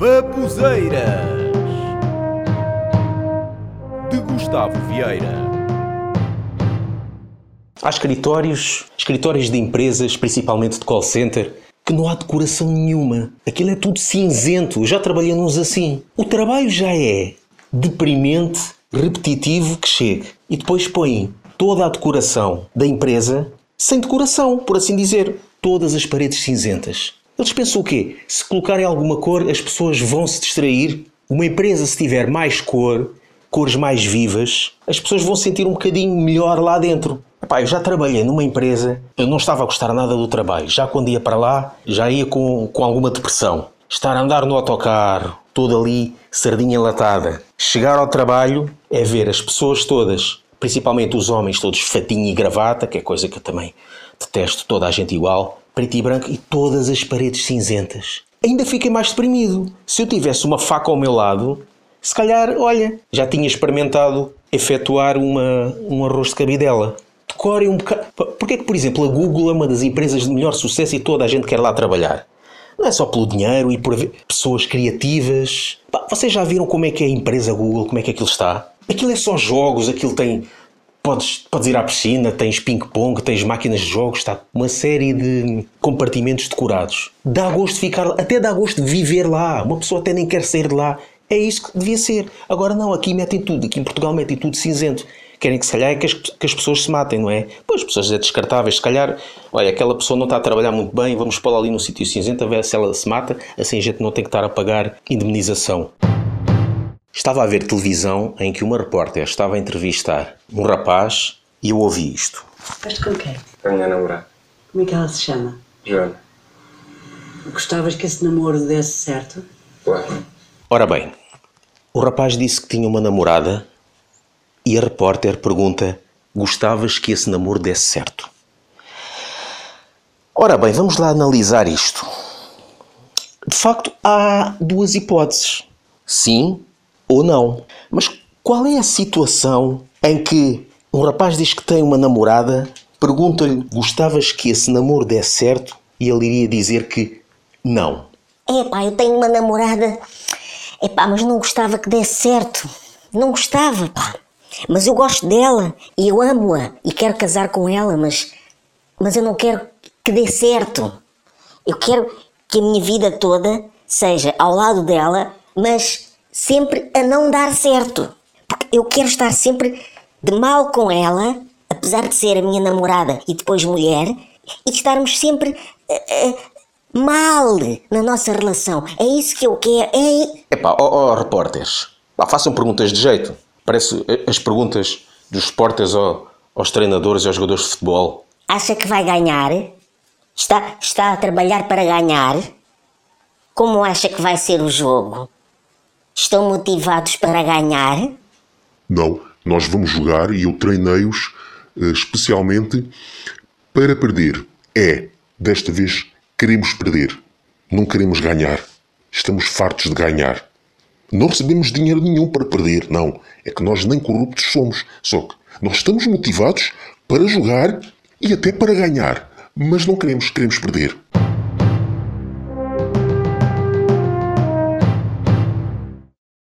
Babuzeiras de Gustavo Vieira. Há escritórios, escritórios de empresas, principalmente de call center, que não há decoração nenhuma. Aquilo é tudo cinzento. Já trabalhei assim. O trabalho já é deprimente, repetitivo, que chegue. E depois põe toda a decoração da empresa sem decoração, por assim dizer. Todas as paredes cinzentas. Eles pensam o quê? Se colocarem alguma cor, as pessoas vão se distrair. Uma empresa, se tiver mais cor, cores mais vivas, as pessoas vão sentir um bocadinho melhor lá dentro. Epá, eu já trabalhei numa empresa, eu não estava a gostar nada do trabalho. Já quando ia para lá, já ia com, com alguma depressão. Estar a andar no autocarro, todo ali, sardinha latada. Chegar ao trabalho é ver as pessoas todas, principalmente os homens todos fatinho e gravata, que é coisa que eu também detesto, toda a gente igual, preto e branco e todas as paredes cinzentas. Ainda fiquei mais deprimido. Se eu tivesse uma faca ao meu lado, se calhar, olha, já tinha experimentado efetuar uma, um arroz de cabidela. Decorem um bocado. Porquê que, por exemplo, a Google é uma das empresas de melhor sucesso e toda a gente quer lá trabalhar? Não é só pelo dinheiro e por pessoas criativas. Vocês já viram como é que é a empresa Google, como é que aquilo está? Aquilo é só jogos, aquilo tem Podes, podes ir à piscina, tens ping-pong, tens máquinas de jogos, está uma série de compartimentos decorados. Dá gosto de ficar, até dá gosto de viver lá. Uma pessoa até nem quer sair de lá. É isso que devia ser. Agora não, aqui metem tudo, aqui em Portugal metem tudo cinzento. Querem que se calhar é que as, que as pessoas se matem, não é? Pois, as pessoas é descartáveis, se calhar, olha, aquela pessoa não está a trabalhar muito bem, vamos pô-la ali no sítio cinzento a ver se ela se mata, assim a gente não tem que estar a pagar indemnização. Estava a ver televisão em que uma repórter estava a entrevistar um rapaz e eu ouvi isto. Estás com quem? A minha namorada. Como é que ela se chama? Joana. Gostavas que esse namoro desse certo? Claro. Ora bem, o rapaz disse que tinha uma namorada e a repórter pergunta: Gostavas que esse namoro desse certo? Ora bem, vamos lá analisar isto. De facto, há duas hipóteses. Sim ou não. Mas qual é a situação em que um rapaz diz que tem uma namorada, pergunta-lhe: Gostavas que esse namoro desse certo? E ele iria dizer que não. Epá, eu tenho uma namorada. Epá, mas não gostava que desse certo. Não gostava, pá. Mas eu gosto dela e eu amo-a e quero casar com ela, mas, mas eu não quero que dê certo. Eu quero que a minha vida toda seja ao lado dela, mas sempre a não dar certo. Porque eu quero estar sempre de mal com ela, apesar de ser a minha namorada e depois mulher, e estarmos sempre uh, uh, mal na nossa relação. É isso que eu quero. É... Epá, ó oh, oh, repórteres, pá, façam perguntas de jeito. Parece eh, as perguntas dos repórteres ao, aos treinadores e aos jogadores de futebol. Acha que vai ganhar? Está, está a trabalhar para ganhar? Como acha que vai ser o jogo? Estão motivados para ganhar? Não, nós vamos jogar e eu treinei-os uh, especialmente para perder. É, desta vez queremos perder. Não queremos ganhar. Estamos fartos de ganhar. Não recebemos dinheiro nenhum para perder, não. É que nós nem corruptos somos. Só que nós estamos motivados para jogar e até para ganhar. Mas não queremos, queremos perder.